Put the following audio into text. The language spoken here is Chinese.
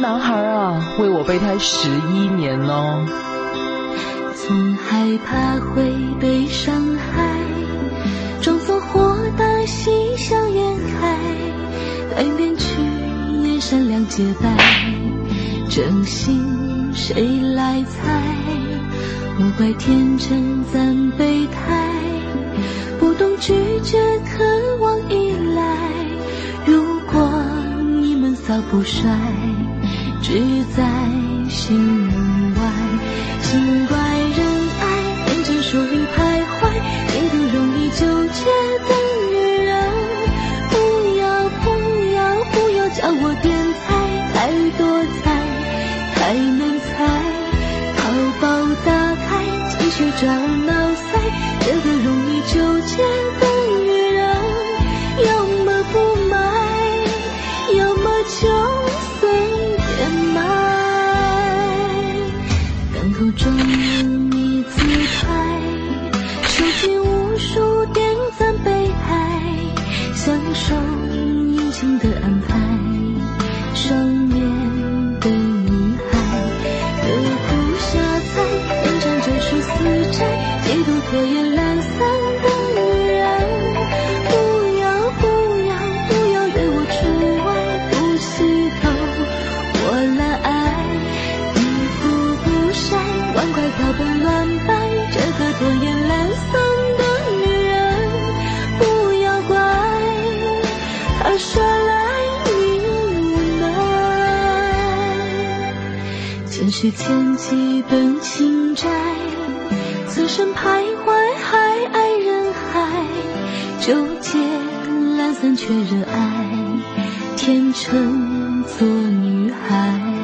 男孩啊，为我备胎十一年呢。总害怕会被伤害，装作豁达喜笑颜开，外面去也善良洁白，真心谁来猜？莫怪天真咱备胎，不懂拒绝，渴不衰，只在心外。心怪人爱人间疏离徘徊，变得容易纠结的女人。不要不要不要叫我点菜，太多菜太难猜。淘宝打开继续找脑塞，这个容易纠结的就随便买。港口中有你自拍，收集无数点赞被爱，享受殷勤的安排。上面的女孩，刻苦下菜，眼馋这是死宅，嫉妒拖延前世欠几本情债，此生徘徊还爱人海，纠结懒散却热爱，天真做女孩。